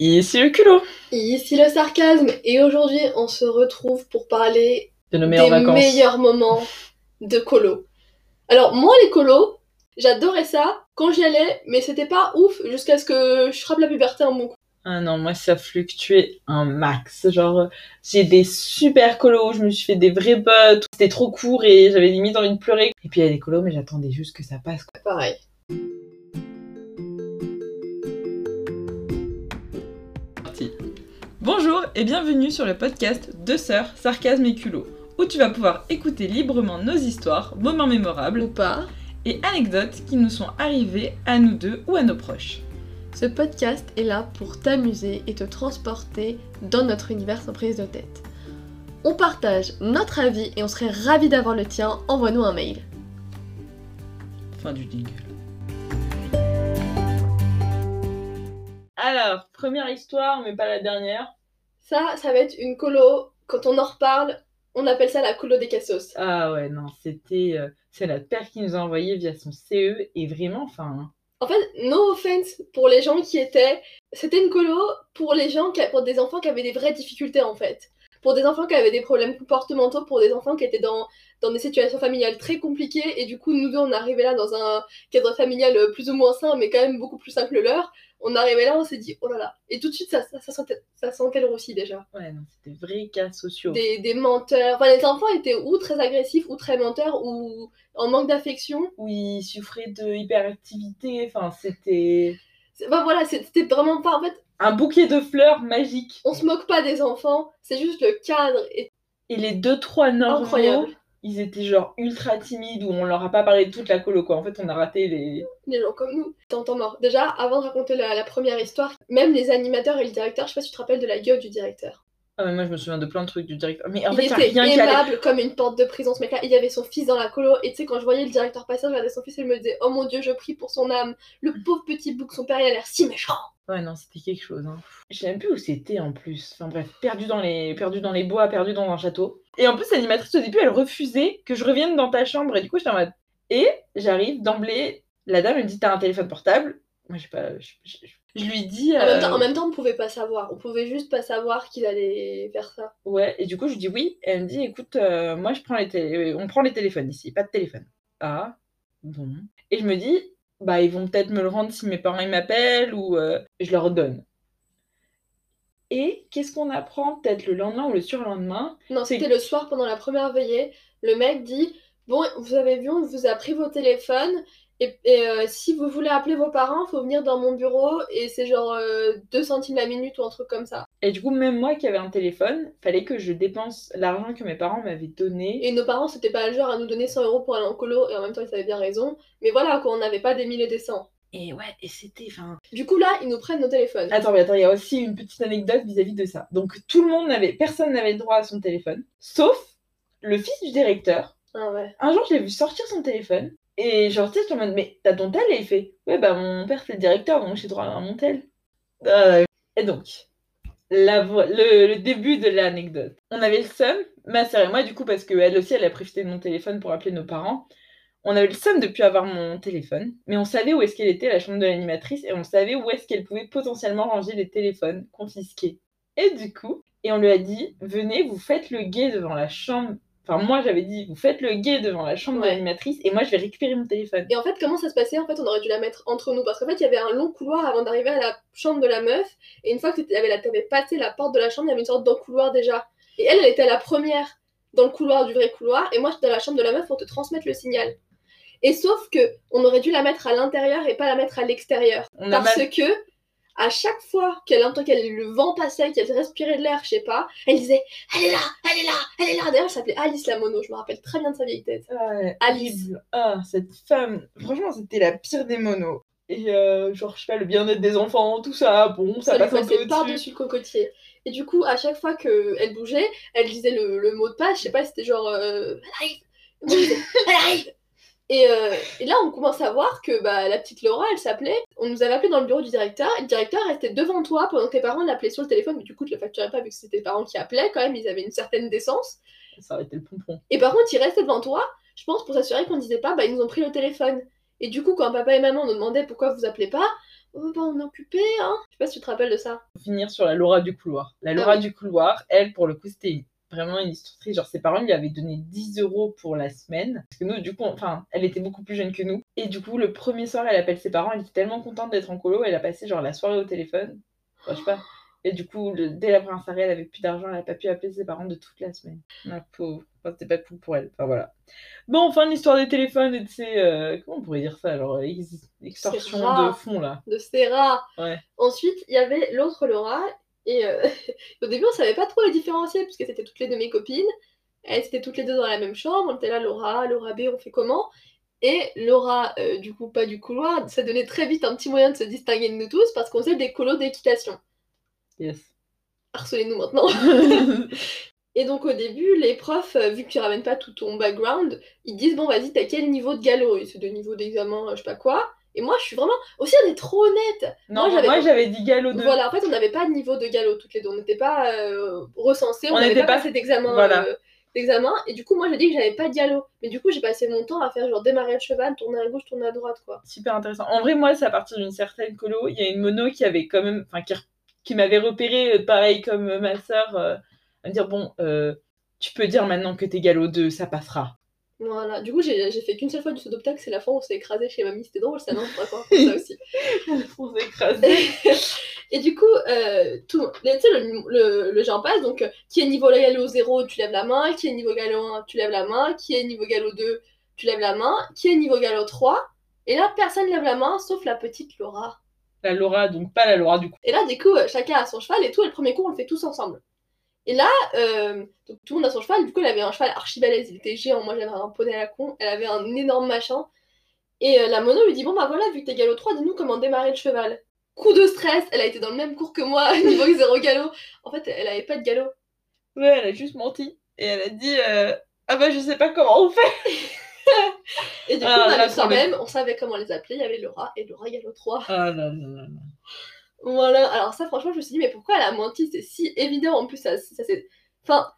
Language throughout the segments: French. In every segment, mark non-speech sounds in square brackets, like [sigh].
Ici le culot Ici le sarcasme, et aujourd'hui on se retrouve pour parler de nos des vacances. meilleurs moments de colo. Alors moi les colos, j'adorais ça quand j'y allais, mais c'était pas ouf jusqu'à ce que je frappe la puberté un bon coup. Ah non, moi ça fluctuait un max. Genre, j'ai des super colos je me suis fait des vrais potes. C'était trop court et j'avais limite envie de pleurer. Et puis il y a des colos, mais j'attendais juste que ça passe. quoi. Pareil. Bonjour et bienvenue sur le podcast Deux Sœurs, Sarcasme et Culot, où tu vas pouvoir écouter librement nos histoires, moments mémorables Ou pas. et anecdotes qui nous sont arrivées à nous deux ou à nos proches. Ce podcast est là pour t'amuser et te transporter dans notre univers sans prise de tête. On partage notre avis et on serait ravis d'avoir le tien. Envoie-nous un mail. Fin du jingle. Alors, première histoire, mais pas la dernière. Ça, ça va être une colo. Quand on en reparle, on appelle ça la colo des cassos. Ah ouais, non, c'était. euh, c'est notre père qui nous a envoyé via son CE, et vraiment, enfin. En fait, no offense pour les gens qui étaient. C'était une colo pour les gens, qui, pour des enfants qui avaient des vraies difficultés en fait. Pour des enfants qui avaient des problèmes comportementaux, pour des enfants qui étaient dans, dans des situations familiales très compliquées. Et du coup, nous deux, on arrivait là dans un cadre familial plus ou moins sain, mais quand même beaucoup plus sain que le leur. On arrivait là, on s'est dit, oh là là. Et tout de suite, ça, ça, ça sentait, ça sentait le roussi déjà. Ouais, non, c'était vrais cas sociaux. Des, des menteurs. Enfin, les enfants étaient ou très agressifs, ou très menteurs, ou en manque d'affection. Où ils souffraient de hyperactivité, enfin, c'était. Enfin voilà, c'était vraiment pas. En fait, Un bouquet de fleurs magique. on se moque pas des enfants, c'est juste le cadre est Et les deux, trois normaux, incroyable. ils étaient genre ultra timides, où on leur a pas parlé de toute la colo, quoi. En fait, on a raté les. Les gens comme nous. T'entends mort. Déjà, avant de raconter la, la première histoire, même les animateurs et le directeur, je sais pas si tu te rappelles de la gueule du directeur. Ah, mais moi, je me souviens de plein de trucs du directeur. Mais en il fait, était rien allait. aimable comme une porte de prison, ce mec-là. Il y avait son fils dans la colo, et tu sais, quand je voyais le directeur passer, je regardais son fils et je me disais, oh mon dieu, je prie pour son âme. Le pauvre petit bouc, son père, il a l'air si méchant. Ouais, non, c'était quelque chose. Hein. Je sais même plus où c'était en plus. Enfin bref, perdu dans, les... perdu dans les bois, perdu dans un château. Et en plus, l'animatrice au début, elle refusait que je revienne dans ta chambre. Et du coup, j'étais en mode. Et j'arrive d'emblée, la dame me dit T'as un téléphone portable Moi, je sais pas. Je, je- lui dis. En, même euh, temps, en même temps, on pouvait pas savoir. On pouvait juste pas savoir qu'il allait faire ça. Ouais, et du coup, je lui dis oui. Et elle me dit Écoute, euh, moi, je prends les télé... on prend les téléphones ici, pas de téléphone. Ah, bon. Et je me dis Bah, ils vont peut-être me le rendre si mes parents m'appellent ou euh, je leur donne. Et qu'est-ce qu'on apprend peut-être le lendemain ou le surlendemain? Non, c'était le soir pendant la première veillée. Le mec dit Bon, vous avez vu, on vous a pris vos téléphones. Et, et, euh, si vous voulez appeler vos parents, faut venir dans mon bureau. Et c'est genre euh, 2 centimes la minute ou un truc comme ça. Et du coup, même moi qui avais un téléphone, fallait que je dépense l'argent que mes parents m'avaient donné. Et nos parents, c'était pas le genre à nous donner 100 euros pour aller en colo. Et en même temps, ils avaient bien raison. Mais voilà, quoi, on n'avait pas des mille et des cents. Et ouais, et c'était. Enfin. Du coup, là, ils nous prennent nos téléphones. Attends, mais attends, il y a aussi une petite anecdote vis-à-vis de ça. Donc, tout le monde n'avait. Personne n'avait droit à son téléphone, sauf le fils du directeur. Ah ouais. Un jour, je l'ai vu sortir son téléphone. Et genre, tu sais, je en mode, mais t'as ton tel? Et il fait, ouais, bah mon père, c'est le directeur, donc j'ai droit à mon tel. Euh, et donc, la le, le début de l'anecdote. On avait le seum, ma sœur et moi, du coup, parce qu'elle aussi, elle a profité de mon téléphone pour appeler nos parents. On avait le seum de plus avoir mon téléphone, mais on savait où est-ce qu'elle était, la chambre de l'animatrice, et on savait où est-ce qu'elle pouvait potentiellement ranger les téléphones confisqués. Et du coup, et on lui a dit, venez, vous faites le guet devant la chambre. Enfin, moi, j'avais dit, vous faites le guet devant la chambre de l'animatrice, et moi, je vais récupérer mon téléphone. Et en fait, comment ça se passait? En fait, on aurait dû la mettre entre nous. Parce qu'en fait, il y avait un long couloir avant d'arriver à la chambre de la meuf. Et une fois que tu avais, passé la porte de la chambre, il y avait une sorte d'encouloir déjà. Et elle, elle était la première dans le couloir du vrai couloir. Et moi, j'étais dans la chambre de la meuf pour te transmettre le signal. Et sauf que on aurait dû la mettre à l'intérieur et pas la mettre à l'extérieur. Parce mal- que à chaque fois qu'elle entendait qu'elle le vent passait, qu'elle respirait de l'air, je sais pas, elle disait Elle est là, elle est là, elle est là. D'ailleurs, elle s'appelait Alice la mono, je me rappelle très bien de sa vieille tête. Ouais, Alice. Ah, cette femme. Franchement, c'était la pire des monos. Et euh, genre, je sais pas, le bien-être des enfants, tout ça, bon, ça, ça passe un peu par-dessus le cocotier. Et du coup, à chaque fois qu'elle bougeait, elle disait le, le mot de passe, je sais pas, c'était genre euh, Elle arrive Elle arrive et, euh, et là, on commence à voir que bah, la petite Laura, elle s'appelait. On nous avait appelé dans le bureau du directeur, et le directeur restait devant toi pendant que tes parents l'appelaient sur le téléphone, mais du coup, tu le facturais pas vu que c'était tes parents qui appelaient, quand même, ils avaient une certaine décence. Ça aurait été le pompon. Et par contre, il restait devant toi, je pense, pour s'assurer qu'on disait pas, bah, ils nous ont pris le téléphone. Et du coup, quand papa et maman nous demandaient pourquoi vous appelez pas, Oh, bah, on est occupé, hein. Je sais pas si tu te rappelles de ça. Pour finir sur la Laura du couloir. La Laura oui. du couloir, elle, pour le coup, c'était vraiment une histoire triste. Genre, ses parents lui avaient donné 10 euros pour la semaine. Parce que nous, du coup, enfin, elle était beaucoup plus jeune que nous. Et du coup, le premier soir, elle appelle ses parents. Elle était tellement contente d'être en colo. Elle a passé, genre, la soirée au téléphone. Enfin, je sais pas. Et du coup, le- dès la première soirée, elle avait plus d'argent. Elle a pas pu appeler ses parents de toute la semaine. La pauvre. Enfin, c'était pas cool pour elle. Enfin, voilà. Bon, enfin, l'histoire des téléphones et de ces. euh, Comment on pourrait dire ça? Alors, ex- extorsion de fonds, là. De Serra. Ouais. Ensuite, il y avait l'autre Laura. Et euh, [laughs] au début, on savait pas trop les différencier, puisque c'était toutes les deux mes copines. Elles étaient toutes les deux dans la même chambre. On était là, Laura, Laura B, on fait comment? Et Laura, euh, du coup, pas du couloir, ça donnait très vite un petit moyen de se distinguer de nous tous, parce qu'on faisait des colos d'équitation. Yes. Harcelez-nous maintenant. [laughs] [laughs] Et donc au début, les profs, euh, vu que tu ramènes pas tout ton background, ils disent bon vas-y t'as quel niveau de galop? Et C'est de niveau d'examen, je sais pas quoi. Et moi je suis vraiment aussi on est trop honnête. non, Moi, j'avais- dit galop 2. Voilà, en fait on n'avait pas de niveau de galop toutes les deux, on n'était pas euh, recensés, on n'avait pas, pas- passé d'examen. voilà. euh, d'examen. Et du coup moi j'ai dit que j'avais pas de galop. Mais du coup j'ai passé mon temps à faire genre démarrer le cheval, tourner à gauche, tourner à droite quoi. Super intéressant. En vrai, moi, c'est à partir d'une certaine colo. Il y a une mono qui avait quand même. Enfin, qui, qui m'avait repéré, euh, pareil comme euh, ma euh, à me dire bon, tu peux dire maintenant que t'es galop 2, ça passera. Voilà, du coup j'ai fait qu'une seule fois du saut-obstacle, c'est la fois où on s'est écrasé chez mamie, c'était drôle ça non? Raconte ça aussi. [laughs] On s'est écrasé. [laughs] et du coup, euh, tout, tu sais, le, le, le genre passe, donc euh, qui est niveau galop 0, tu lèves la main, qui est niveau galop 1, tu lèves la main, qui est niveau galop 2, tu lèves la main, qui est niveau galop 3, et là personne lève la main sauf la petite Laura. La Laura, donc pas la Laura du coup. Et là, du coup, euh, chacun a son cheval et tout, et le premier cours on le fait tous ensemble. Et là, euh, donc, tout le monde a son cheval, du coup elle avait un cheval archi balèze, il était géant, moi j'avais un poney à la con, elle avait un énorme machin. Et euh, la mono lui dit Bon bah voilà, vu que t'es galop 3, dis-nous comment démarrer le cheval. Coup de stress, elle a été dans le même cours que moi, [laughs] niveau 0 galop. En fait, elle avait pas de galop. Ouais, elle a juste menti. Et elle a dit euh, Ah bah, je sais pas comment on fait. [laughs] Et du coup, Ah, on là, avait le- même, on savait comment les appeler, il y avait Laura et Laura galop 3. Ah là là là. Voilà, alors ça franchement, je me suis dit Mais pourquoi elle a menti? C'est si évident, en plus, ça, ça c'est. Enfin.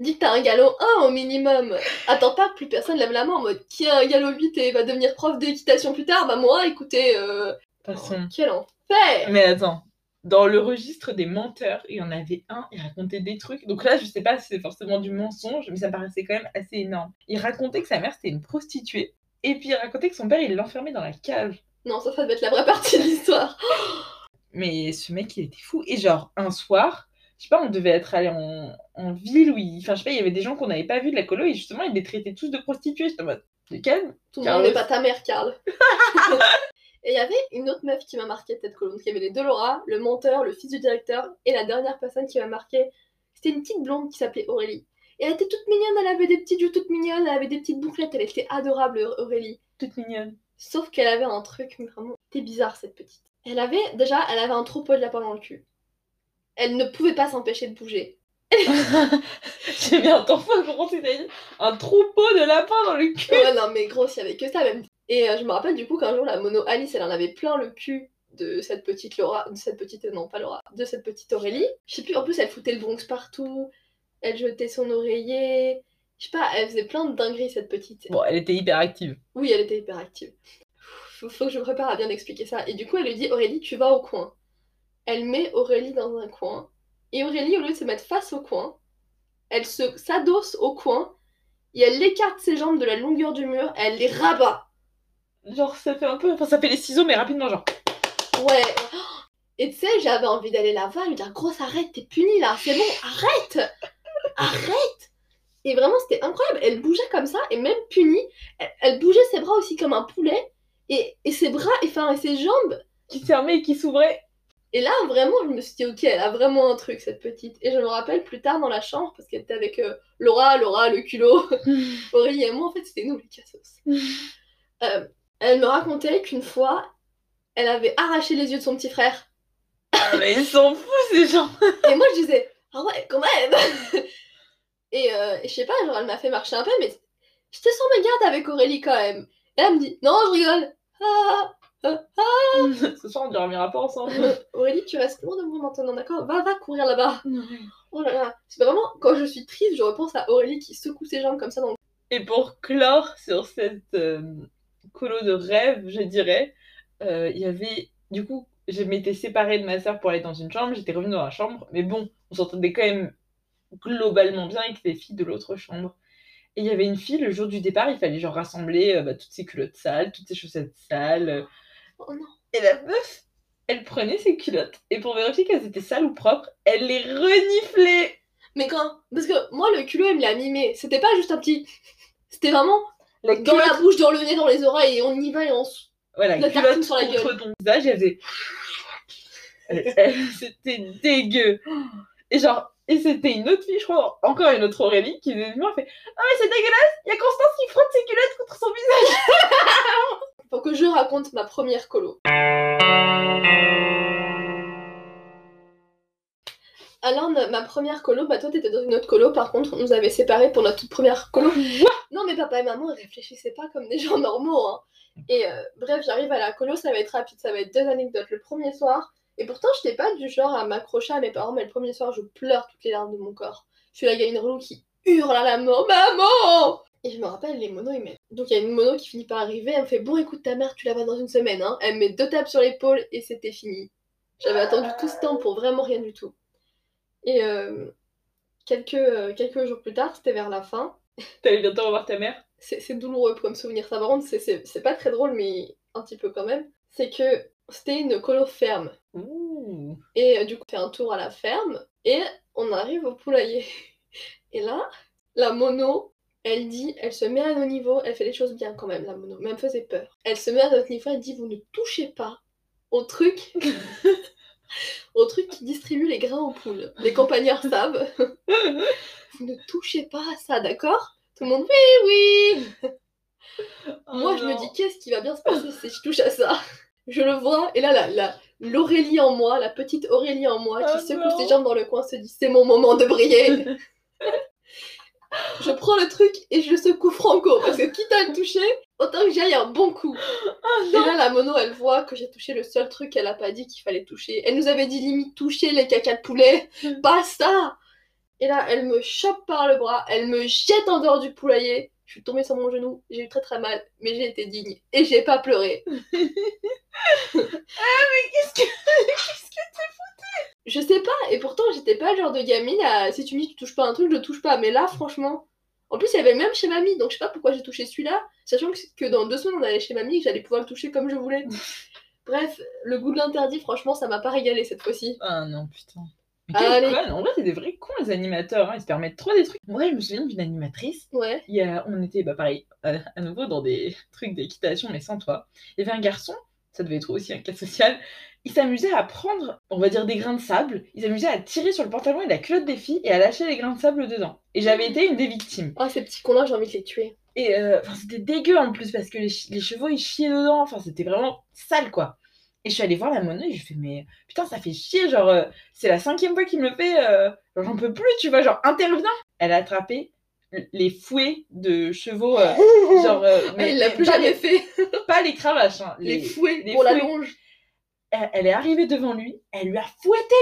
Dis que t'as un galop 1 au minimum. Attends pas que plus personne lève la main en mode qui a un galop 8 et va devenir prof d'équitation plus tard? Bah moi, écoutez, euh... De toute façon. quel enfer Mais attends, dans le registre des menteurs, il y en avait un, il racontait des trucs. Donc là, je sais pas si c'est forcément du mensonge, mais ça paraissait quand même assez énorme. Il racontait que sa mère c'était une prostituée. Et puis il racontait que son père il l'enfermait dans la cage. Non, ça, ça devait être la vraie partie de l'histoire. [laughs] Mais ce mec il était fou. Et genre, un soir, je sais pas, on devait être allé en, en ville où il. Enfin, je sais pas, il y avait des gens qu'on n'avait pas vus de la colo et justement, il les traitait tous de prostituées. J'étais en mode, de calme. Tout le Carlos. monde n'est pas ta mère, Carl. [laughs] et il y avait une autre meuf qui m'a marqué de cette colonne. Il y avait les deux Laura, le menteur, le fils du directeur, et la dernière personne qui m'a marqué, c'était une petite blonde qui s'appelait Aurélie. Et elle était toute mignonne, elle avait des petites joues toutes mignonnes, elle avait des petites bouclettes, elle était adorable, Aurélie. Toute mignonne. Sauf qu'elle avait un truc, mais vraiment, c'était bizarre cette petite. Elle avait, déjà, elle avait un troupeau de lapins dans le cul. Elle ne pouvait pas s'empêcher de bouger. [laughs] J'ai bien entendu comment tu dit un troupeau de lapins dans le cul. Ouais, non, mais gros, s'il y avait que ça, même. Et euh, je me rappelle du coup qu'un jour, la mono Alice, elle en avait plein le cul de cette petite Laura, de cette petite, non, pas Laura, de cette petite Aurélie. Je sais plus, en plus, elle foutait le Bronx partout, elle jetait son oreiller. Je sais pas, elle faisait plein de dingueries, cette petite. Bon, elle était hyper active. Oui, elle était hyper active. Faut, faut que je me prépare à bien expliquer ça. Et du coup, elle lui dit Aurélie, tu vas au coin. Elle met Aurélie dans un coin. Et Aurélie, au lieu de se mettre face au coin, elle se s'adosse au coin et elle écarte ses jambes de la longueur du mur et elle les rabat. Genre, ça fait un peu. Enfin, ça fait les ciseaux, mais rapidement, genre. Ouais. Et tu sais, j'avais envie d'aller la voir lui dire Grosse, arrête, t'es punie là, c'est bon, arrête Arrête Et vraiment, c'était incroyable. Elle bougeait comme ça et même punie, elle, elle bougeait ses bras aussi comme un poulet et, et ses bras, et, enfin, et ses jambes Qui se fermait et qui s'ouvrait. Et là, vraiment, je me suis dit, ok, elle a vraiment un truc, cette petite. Et je me rappelle plus tard dans la chambre, parce qu'elle était avec euh, Laura, Laura, le culot, [laughs] Aurélie et moi, en fait, c'était nous les cassos. [laughs] Euh, elle me racontait qu'une fois, elle avait arraché les yeux de son petit frère. Ah, mais ils sont fous, ces gens. Et moi, je disais, ah ouais, quand même [laughs] Et euh, je sais pas, genre, elle m'a fait marcher un peu, mais j'étais sur mes gardes avec Aurélie quand même. Et elle me dit, non, je rigole. Ah, Ce soir, on dormira pas ensemble. Aurélie, tu restes loin de moi maintenant, d'accord? Va, va courir là-bas. Oh là là, c'est vraiment quand je suis triste, je repense à Aurélie qui secoue ses jambes comme ça dans le Et pour clore sur cette euh, colo de rêve, je dirais, euh, il y avait du coup, je m'étais séparée de ma sœur pour aller dans une chambre, j'étais revenue dans la chambre, mais bon, on s'entendait quand même globalement bien avec les filles de l'autre chambre. Et il y avait une fille, le jour du départ, il fallait genre rassembler euh, bah, toutes ses culottes sales, toutes ses chaussettes sales. euh. Oh non. Et la meuf, elle prenait ses culottes, et pour vérifier qu'elles étaient sales ou propres, elle les reniflait. Mais quand Parce que moi, le culot, il me l'a mimé. C'était pas juste un petit. C'était vraiment La dans la bouche, dans le nez, dans les oreilles, et on y va et on s- Voilà, la culotte tartine sur la contre ton visage, elle faisait... Elle- elle- C'était dégueu. Et genre, et c'était une autre fille, je crois, encore une autre Aurélie, qui venait moi, fait « Ah mais c'est dégueulasse, il y a Constance qui frotte ses culottes contre son visage [laughs] Faut que je raconte ma première colo. Alors, no- ma première colo, bah toi t'étais dans une autre colo, par contre on nous avait séparés pour notre toute première colo. non mais papa et maman ils réfléchissaient pas comme des gens normaux. Hein. Et euh, bref, j'arrive à la colo, ça va être rapide, ça va être deux anecdotes. Le premier soir, et pourtant j'étais pas du genre à m'accrocher à mes parents, mais le premier soir je pleure toutes les larmes de mon corps. Je suis la gamine relou qui hurle à la mort, maman Et je me rappelle, les monos ils mettent. Donc il y a une mono qui finit par arriver, elle me fait bon écoute ta mère, tu la vois dans une semaine, hein. Elle me met deux tapes sur l'épaule et c'était fini. J'avais attendu tout ce temps pour vraiment rien du tout. Et euh, quelques, euh, quelques jours plus tard, c'était vers la fin, ?» T'allais bientôt revoir ta mère? C'est douloureux pour me souvenir ça. Par contre, c'est pas très drôle, mais un petit peu quand même. C'est que c'était une colo ferme. Et euh, du coup, on fait un tour à la ferme et on arrive au poulailler. [laughs] Et là, la mono, elle dit, elle se met à nos niveaux, elle fait les choses bien quand même, la mono, mais elle me faisait peur. Elle se met à notre niveau, elle dit, vous ne touchez pas au truc, [laughs] au truc qui distribue les grains aux poules. Les campagnards [laughs] savent. vous ne touchez pas à ça, d'accord? Tout le monde, oui, oui Moi, je me dis, qu'est-ce qui va bien se passer si je touche à ça? Je le vois, et là, la, la- l'Aurélie en moi, la petite Aurélie en moi, qui Oh secoue ses jambes dans le coin, se dit, c'est mon moment de briller [laughs] Je prends le truc et je le secoue franco, parce que quitte à le toucher, autant que j'aille un bon coup. Et là, la mono, elle voit que j'ai touché le seul truc qu'elle a pas dit qu'il fallait toucher. Elle nous avait dit limite toucher les cacas de poulet. [laughs] Pas ça Et là, elle me chope par le bras, elle me jette en dehors du poulailler. Je suis tombée sur mon genou, j'ai eu très très mal, mais j'ai été digne. Et j'ai pas pleuré. [laughs] Qu'est-ce que... Qu'est-ce que... Je sais pas, et pourtant j'étais pas le genre de gamine à si tu me dis tu touches pas un truc, je le touche pas. Mais là, franchement. En plus, il y avait le même chez mamie, donc je sais pas pourquoi j'ai touché celui-là, sachant que, que dans deux semaines on allait chez mamie et que j'allais pouvoir le toucher comme je voulais. [laughs] Bref, le goût de l'interdit, franchement, ça m'a pas régalé cette fois-ci. Ah non, putain. Allez. con En vrai, c'est des vrais cons, les animateurs. hein. Ils se permettent trop des trucs. Moi, je me souviens d'une animatrice. Ouais. Il y a... On était, bah pareil, à, à nouveau dans des [laughs] trucs d'équitation, mais sans toi. Il y avait un garçon, ça devait être aussi un cas social. Il s'amusait à prendre, on va dire, des grains de sable. Il s'amusait à tirer sur le pantalon et la culotte des filles et à lâcher les grains de sable dedans. Et j'avais été une des victimes. Ah, ces petits cons-là, j'ai envie de les tuer. Et euh, c'était dégueu en plus parce que les, les chevaux ils chiaient dedans. Enfin, c'était vraiment sale quoi. Et je suis allée voir la mono et je lui fais mais putain ça fait chier genre euh, c'est la cinquième fois qu'il me le fait euh, genre, j'en peux plus tu vois genre interviens. Elle a attrapé les fouets de chevaux euh, [laughs] genre Mais il l'a plus pas jamais les, fait. [laughs] pas les cravaches hein, Les, fouets les pour la fouets. longe. Elle, elle est arrivée devant lui, elle lui a fouetté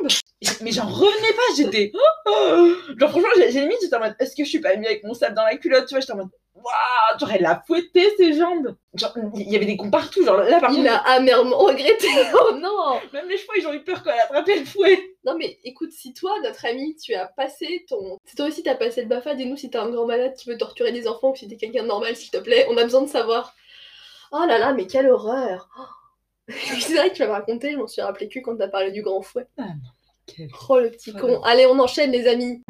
les jambes. Mais j'en revenais pas, j'étais. [gasps] Genre, franchement, j'ai limite, j'étais en mode, est-ce que je suis pas mieux avec mon sable dans la culotte Tu vois, j'étais en mode, waouh, genre, elle a fouetté ses jambes. Genre, il y avait des cons partout. Genre, là, par Il contre, a amèrement regretté. [laughs] Oh non même les chevaux, ils ont eu peur quand elle a attrapé le fouet. Non mais écoute, si toi, notre ami, tu as passé ton... Si toi aussi t'as passé le BAFA, dis-nous si t'es un grand malade qui veut torturer des enfants ou si t'es quelqu'un de normal, s'il te plaît. On a besoin de savoir. Oh là là, mais quelle horreur Oh. [laughs] C'est vrai que tu m'as raconté, je m'en suis rappelé que quand t'as parlé du grand fouet. Ah non, quel. Oh le petit con. Allez, on enchaîne les amis.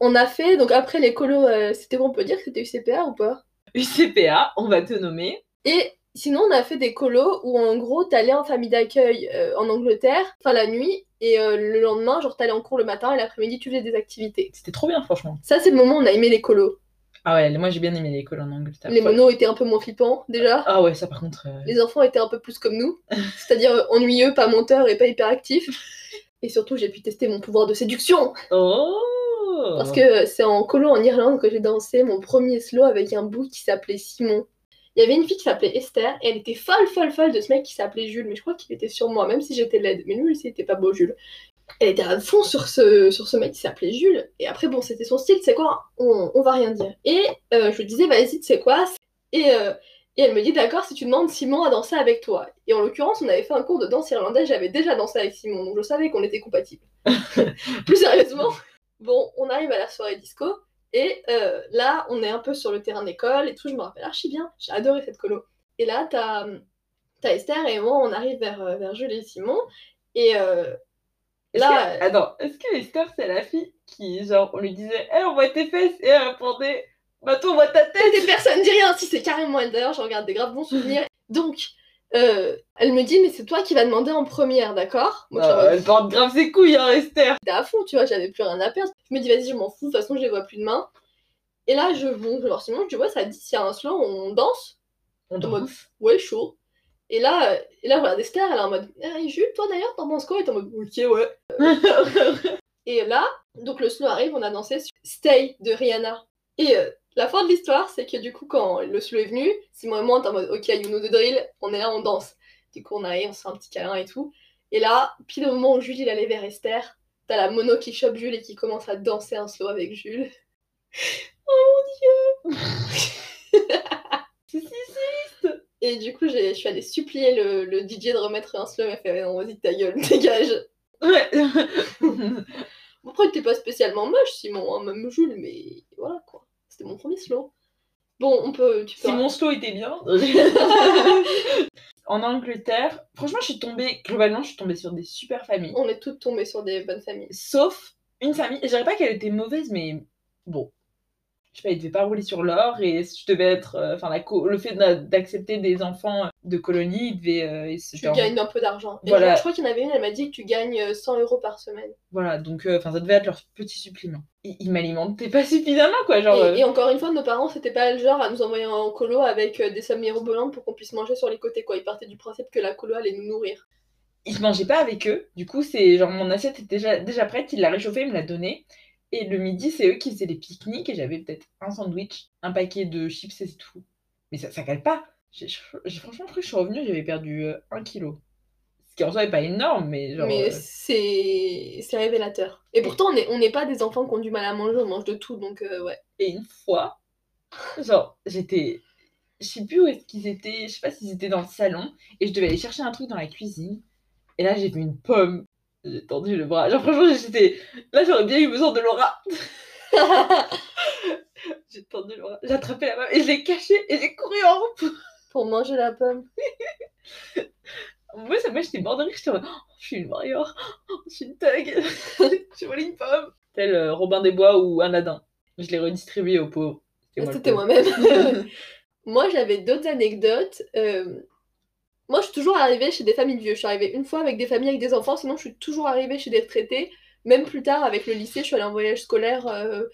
On a fait, donc après les colos, euh, c'était bon, on peut dire que c'était UCPA ou pas? UCPA, on va te nommer. Et sinon, on a fait des colos où en gros, t'allais en famille d'accueil euh, en Angleterre, enfin la nuit, et euh, le lendemain, genre t'allais en cours le matin et l'après-midi, tu faisais des activités. C'était trop bien, franchement. Ça, c'est le moment où on a aimé les colos. Ah ouais, moi, j'ai bien aimé l'école en Angleterre. Les monos étaient un peu moins flippants déjà. Ah ouais, ça, par contre. Les enfants étaient un peu plus comme nous, [laughs] c'est-à-dire ennuyeux, pas menteurs et pas hyperactifs. Et surtout, j'ai pu tester mon pouvoir de séduction Oh parce que c'est en colo en Irlande que j'ai dansé mon premier slow avec un bout qui s'appelait Simon. Il y avait une fille qui s'appelait Esther et elle était folle, folle, folle de ce mec qui s'appelait Jules, mais je crois qu'il était sur moi, même si j'étais laide. Mais lui, c'était pas beau, Jules. Elle était à fond sur ce, sur ce mec qui s'appelait Jules. Et après, bon, c'était son style, c'est quoi? On, on va rien dire. Et euh, je lui disais, vas-y, tu sais quoi? Et, euh, et elle me dit d'accord si tu demandes Simon à danser avec toi. Et en l'occurrence, on avait fait un cours de danse irlandaise, j'avais déjà dansé avec Simon, donc je savais qu'on était compatibles. [laughs] Plus sérieusement, bon, on arrive à la soirée disco, et euh, là, on est un peu sur le terrain d'école et tout, je me rappelle archi bien, j'ai adoré cette colo. Et là, t'as as Esther et moi, on arrive vers, euh, vers Julie et Simon, et euh, Est-ce là, que- Attends, est-ce que Esther, c'est la fille qui, genre, on lui disait, hé, on voit tes fesses, et elle répondait, bah toi, on voit ta tête des personnes dit rien, si c'est carrément elle d'ailleurs, j'en garde des graves bons souvenirs. Donc, euh, elle me dit, mais c'est toi qui vas demander en première, d'accord? Moi, Ah, Elle porte grave ses couilles, hein, Esther j'étais à fond, tu vois, j'avais plus rien à perdre. Je me dis, vas-y, je m'en fous, de toute façon, je les vois plus demain. Et là, je, bon, Simon, je dis, ouais, ça dit, s'il y a un slow, on danse. On En mode, danse. ouais, chaud. Et là, et là, regarde Esther, elle est en mode, Eh, Jules, toi d'ailleurs, t'en penses quoi? Et t'es en mode, ok, ouais. [laughs] Et là, donc le slow arrive, on a dansé sur Stay de Rihanna. Et euh, la fin de l'histoire, c'est que du coup, quand le slow est venu, Simon et moi, on était en mode, ok, you know the drill, on est là, on danse. Du coup, on arrive, on se fait un petit câlin et tout. Et là, pile au moment où Jules il allait vers Esther, t'as la mono qui chope Jules et qui commence à danser un slow avec Jules. [laughs] Oh mon dieu [laughs] si, si Et du coup, je suis allée supplier le, le DJ de remettre un slow. Elle fait non, vas-y, ta gueule, [laughs] dégage. Ouais Bon, Après, était pas spécialement moche, Simon, hein, même Jules, mais voilà. C'était mon premier slow. Bon, on peut. Tu peux... Si mon slow était bien. [laughs] en Angleterre, franchement, je suis tombée, globalement, je suis tombée sur des super familles. On est toutes tombées sur des bonnes familles. Sauf une famille, je dirais pas qu'elle était mauvaise, mais bon. Je sais pas, ils devaient pas rouler sur l'or et je devais être. euh, Enfin, co- le fait d'a- d'accepter des enfants de colonie, il devait. euh, Tu gagnes un peu d'argent. Voilà. je crois qu'il y en avait une, elle m'a dit que tu gagnes euh, 100 euros par semaine. Voilà, donc euh, enfin ça devait être leur petit supplément. Ils, ils m'alimentaient pas suffisamment, quoi. Genre, euh, Et, et encore une fois, nos parents, c'était pas le genre à nous envoyer en colo avec euh, des sommes mirobolantes pour qu'on puisse manger sur les côtés, quoi. Ils partaient du principe que la colo allait nous nourrir. ils se mangeaient pas avec eux. Du coup, c'est genre mon assiette était déjà, déjà prête, il l'a réchauffée, il me l'a donnée. Et le midi, c'est eux qui faisaient les pique-niques et j'avais peut-être un sandwich, un paquet de chips et c'est tout. Mais ça, ça cale pas. J'ai franchement cru que je suis revenue, j'avais perdu euh, un kilo. Ce qui en soi est pas énorme, mais genre. Mais euh, c'est c'est révélateur. Et pourtant, on n'est on n'est pas des enfants qui ont du mal à manger, on mange de tout, donc euh, ouais. Et une fois, genre, j'étais. Je sais plus où est-ce qu'ils étaient, je sais pas s'ils étaient dans le salon, et je devais aller chercher un truc dans la cuisine. Et là, j'ai vu une pomme. J'ai tendu le bras. Genre, franchement, j'étais. Là, j'aurais bien eu besoin de Laura. [laughs] J'ai tendu le bras, j'ai attrapé la pomme et je l'ai cachée et j'ai couru en route. Pour manger la pomme. Moi, ça, moi j'étais mort de rire. J'étais en Oh, je suis une warrior, Oh, je suis une thug, [laughs] j'ai volé une pomme. Tel euh, Robin des Bois ou Aladdin. Je l'ai redistribué aux pauvres. C'était pauvre. moi-même. [laughs] moi, j'avais d'autres anecdotes. Euh, Moi, je suis toujours arrivée chez des familles de vieux. Je suis arrivée une fois avec des familles avec des enfants, sinon je suis toujours arrivée chez des retraités. Même plus tard, avec le lycée, je suis allée en voyage scolaire euh,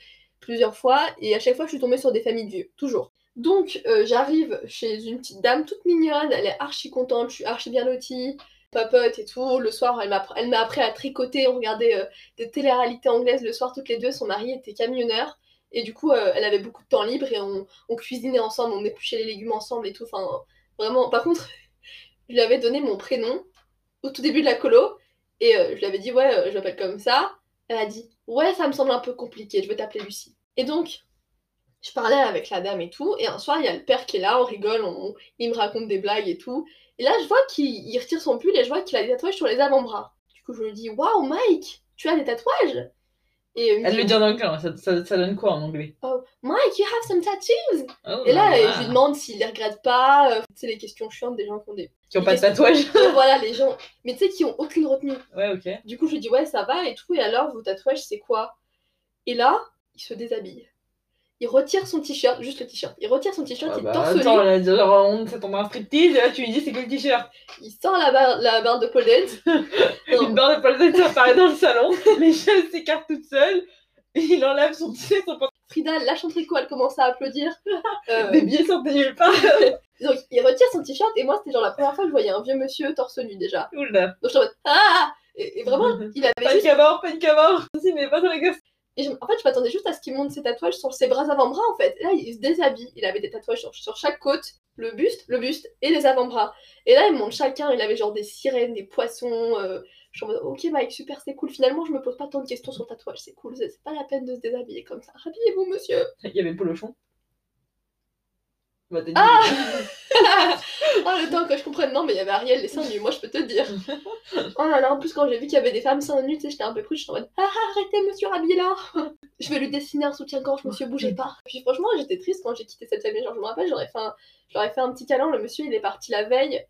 plusieurs fois, et à chaque fois, je suis tombée sur des familles de vieux. Toujours. Donc, euh, j'arrive chez une petite dame toute mignonne, elle est archi contente, je suis archi bien lotie, papote et tout. Le soir, elle m'a appris à tricoter, on regardait euh, des télé-réalités anglaises le soir toutes les deux. Son mari était camionneur. Et du coup, euh, elle avait beaucoup de temps libre et on cuisinait ensemble, on épluchait les légumes ensemble et tout. Enfin, vraiment. Par contre, je lui avais donné mon prénom au tout début de la colo et euh, je lui avais dit, ouais, euh, je m'appelle comme ça. Elle a dit, ouais, ça me semble un peu compliqué, je vais t'appeler Lucie. Et donc, je parlais avec la dame et tout. Et un soir, il y a le père qui est là, on rigole, on- il me raconte des blagues et tout. Et là, je vois qu'il il retire son pull et je vois qu'il a des tatouages sur les avant-bras. Du coup, je lui dis, waouh, Mike, tu as des tatouages? Et il me Elle dit, le dit en anglais, hein, ça, ça, ça donne quoi en anglais? Oh, Mike, you have some tattoos? Oh Et là, euh, je lui demande s'il les regrette pas. euh, sais, les questions chiantes des gens qui ont des. Qui ont pas de tatouage. [laughs] Voilà, les gens. Mais tu sais, qui ont aucune retenue. Ouais, ok. Du coup, je lui dis, ouais, ça va et tout. Et alors, vos tatouages, c'est quoi? Et là, il se déshabille. Il retire son t-shirt, juste le t-shirt. Il retire son t-shirt, Ah il bah, torse attends, là, genre, on s'attend à un striptease, et là, tu lui dis c'est que le t-shirt? il sort la barre, la barre de Paul Dance. [laughs] Une barre de Paul Dance apparaît dans le salon, [laughs] les chaises s'écartent toutes seules, et il enlève son t-shirt, son Frida lâche son tricot, elle commence à applaudir. Euh, des billets sortent de nulle part. Donc, il retire son t-shirt et moi, c'était genre la première fois que je voyais un vieux monsieur torse nu déjà. Oula. Donc, je suis en mode, ah et, et vraiment, [laughs] il avait juste à bord, panique à bord. Si, mais pas dans les gosses. Et je- en fait, je m'attendais juste à ce qu'il monte ses tatouages sur ses bras avant-bras, en fait. Et là, il se déshabille. Il avait des tatouages sur, sur chaque côte, le buste, le buste et les avant-bras. Et là, il monte chacun. Il avait genre des sirènes, des poissons. euh, Je suis en mode, ok, Mike, super, c'est cool. Finalement, je me pose pas tant de questions sur le tatouage. C'est cool. C'est pas la peine de se déshabiller comme ça. Habillez-vous, monsieur. Il y avait Polochon. Bah, Ah [laughs] Oh le temps que je comprenne, non mais il y avait Ariel les seins nus, moi je peux te dire. [laughs] Oh là là, en plus quand j'ai vu qu'il y avait des femmes seins nus, tu sais, j'étais un peu prude, j'étais en mode Ah arrêtez monsieur Rabila [laughs] Je vais lui dessiner un soutien-gorge, monsieur bougez pas. Puis franchement j'étais triste quand j'ai quitté cette famille, genre je me rappelle, j'aurais fait, un... j'aurais fait un petit câlin, le monsieur il est parti la veille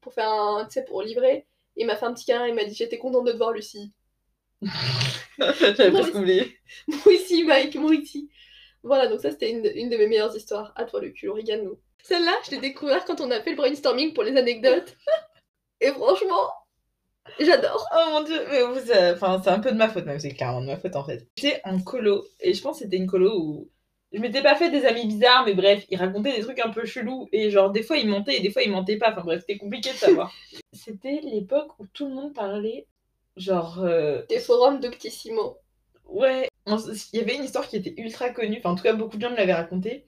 pour faire un, tu sais, pour livrer. Il m'a fait un petit câlin, il m'a dit j'étais contente de te voir Lucie. J'avais presque oublié. Moi ici Mike, moi ici. Voilà, donc ça c'était une, de- une de mes meilleures histoires. À toi le cul, régale-nous. Celle-là, je l'ai découvert quand on a fait le brainstorming pour les anecdotes. [laughs] Et franchement, j'adore. Oh mon dieu, mais vous, euh, enfin, c'est un peu de ma faute même, c'est clairement de ma faute en fait. J'étais en colo, et je pense que c'était une colo où je m'étais pas fait des amis bizarres, mais bref, ils racontaient des trucs un peu chelous, et genre des fois ils mentaient et des fois ils mentaient pas, enfin bref, c'était compliqué de savoir. [laughs] c'était l'époque où tout le monde parlait, genre, euh, Des forums Doctissimo. ouais, il y avait une histoire qui était ultra connue, enfin en tout cas beaucoup de gens me l'avaient racontée,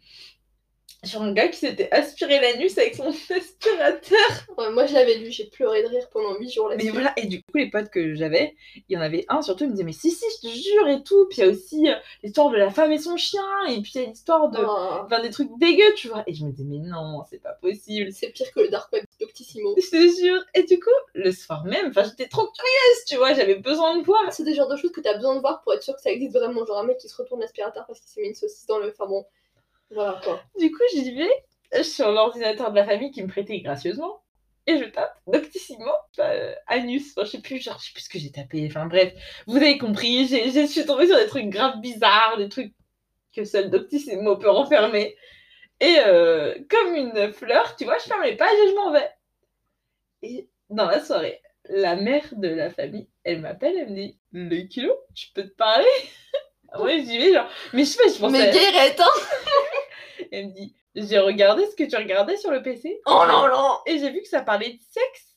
sur un gars qui s'était aspiré l'anus avec son [laughs] aspirateur. Ouais, moi je l'avais lu, j'ai pleuré de rire pendant 8 jours Mais là-dessus. voilà, et du coup, les potes que j'avais, il y en avait un surtout, il me disait, mais si, si, je te jure, et tout. Puis il y a aussi euh, l'histoire de la femme et son chien, et puis il y a l'histoire de. Oh, Enfin, des trucs dégueux, tu vois. Et je me disais, mais non, c'est pas possible. c'est pire que le dark web Doctissimo. Je te jure. Et du coup, le soir même, enfin, j'étais trop curieuse, tu vois, j'avais besoin de voir. C'est des genres de choses que t'as besoin de voir pour être sûr que ça existe vraiment. Genre un mec qui se retourne l'aspirateur parce qu'il s'est mis une saucisse dans le. Enfin bon, Du coup, j'y vais sur l'ordinateur de la famille qui me prêtait gracieusement. Et je tape Doctissimo, euh, anus, je sais plus, genre, je sais plus ce que j'ai tapé, enfin bref, vous avez compris, je suis tombée sur des trucs grave bizarres, des trucs que seul Doctissimo peut renfermer. Et euh, comme une fleur, tu vois, je ferme les pages et je m'en vais. Et dans la soirée, la mère de la famille, elle m'appelle, elle me dit Le kilo, je peux te parler? Moi, j'y vais, genre, mais je fais, je pensais. Mais Guérette, hein [laughs] Elle me dit J'ai regardé ce que tu regardais sur le PC Oh non, non et j'ai vu que ça parlait de sexe.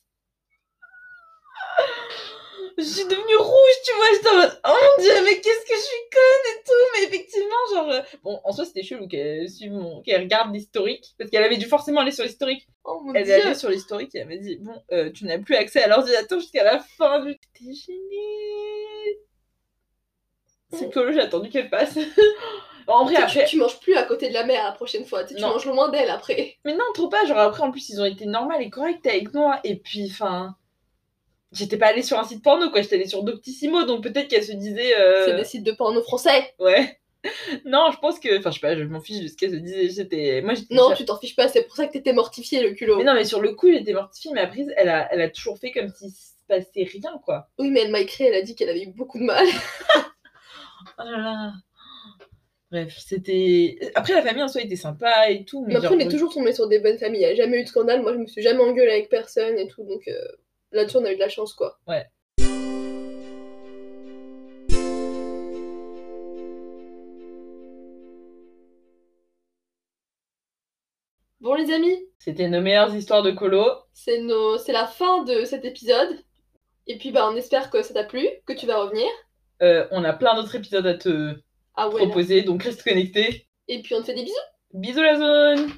Je suis devenue rouge, tu vois, j'étais en mode, oh mon dieu, mais qu'est-ce que je suis conne et tout, mais effectivement, genre, euh, bon, en soi, c'était chelou qu'elle mon, qu'elle regarde l'historique, parce qu'elle avait dû forcément aller sur l'historique. Oh mon Elle est allée sur l'historique et elle m'a dit, bon, euh, tu n'as plus accès à l'ordinateur jusqu'à la fin du. J'étais gênée. C'est que j'ai attendu qu'elle passe. [laughs] en vrai, après, tu, tu manges plus à côté de la mer la prochaine fois, tu, tu manges loin d'elle après. Mais non, trop pas. Genre après, en plus, ils ont été normaux et corrects avec moi. Et puis, enfin, j'étais pas allée sur un site porno, quoi. J'étais allée sur Doctissimo, donc peut-être qu'elle se disait. euh, C'est des sites de porno français. Ouais. [laughs] Non, je pense que. Enfin, je sais pas, je m'en fiche de ce qu'elle se disait. J'étais. Moi, j'étais. Non, tu t'en fiches pas, c'est pour ça que t'étais mortifié le culot. Mais non, mais sur le coup, j'étais mortifiée. Mais après, elle a, elle a toujours fait comme s'il se passait rien, quoi. Oui, mais elle m'a écrit, elle a dit qu'elle avait eu beaucoup de mal. [laughs] Oh là là. Bref, c'était. Après, la famille en soi était sympa et tout. Mais, Mais après, genre, on est toujours tombé sur des bonnes familles. Il n'y a jamais eu de scandale. Moi, je me suis jamais engueulée avec personne et tout. Donc euh, là-dessus, on a eu de la chance, quoi. Ouais. Bon, les amis, C'était nos meilleures histoires de colo. c'est nos... la fin de cet épisode. Et puis, bah, on espère que ça t'a plu, que tu vas revenir. Euh, on a plein d'autres épisodes à te Ah ouais. là. proposer, donc reste connecté. Et puis, on te fait des bisous. Bisous la zone